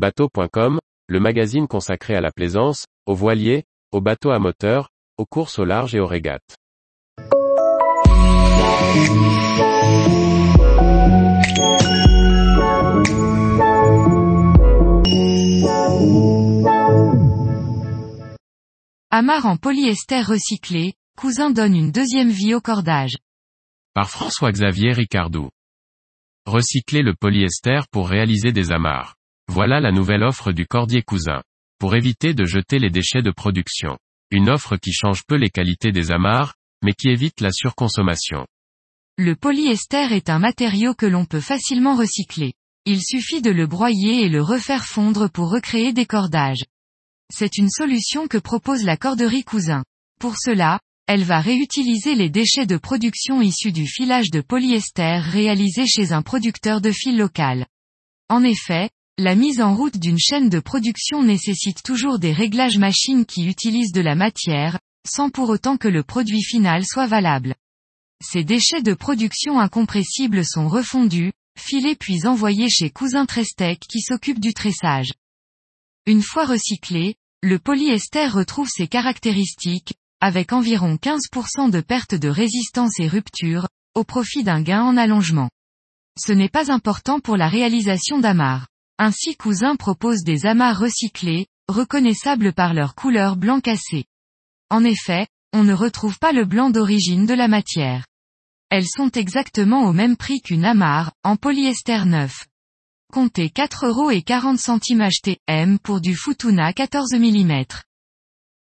Bateau.com, le magazine consacré à la plaisance, aux voiliers, aux bateaux à moteur, aux courses au large et aux régates. Amarre en polyester recyclé, cousin donne une deuxième vie au cordage. Par François-Xavier Ricardou. Recycler le polyester pour réaliser des amarres. Voilà la nouvelle offre du cordier cousin. Pour éviter de jeter les déchets de production. Une offre qui change peu les qualités des amarres, mais qui évite la surconsommation. Le polyester est un matériau que l'on peut facilement recycler. Il suffit de le broyer et le refaire fondre pour recréer des cordages. C'est une solution que propose la corderie cousin. Pour cela, elle va réutiliser les déchets de production issus du filage de polyester réalisé chez un producteur de fil local. En effet, la mise en route d'une chaîne de production nécessite toujours des réglages machines qui utilisent de la matière, sans pour autant que le produit final soit valable. Ces déchets de production incompressibles sont refondus, filés puis envoyés chez Cousin Trestec qui s'occupe du tressage. Une fois recyclé, le polyester retrouve ses caractéristiques, avec environ 15% de perte de résistance et rupture, au profit d'un gain en allongement. Ce n'est pas important pour la réalisation d'amarres. Ainsi Cousin propose des amarres recyclées, reconnaissables par leur couleur blanc cassé. En effet, on ne retrouve pas le blanc d'origine de la matière. Elles sont exactement au même prix qu'une amarre, en polyester neuf. Comptez 4 euros et 40 centimes HTM pour du Futuna 14 mm.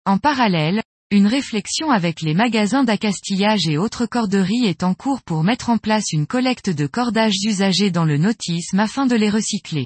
En parallèle, une réflexion avec les magasins d'accastillage et autres corderies est en cours pour mettre en place une collecte de cordages usagés dans le nautisme afin de les recycler.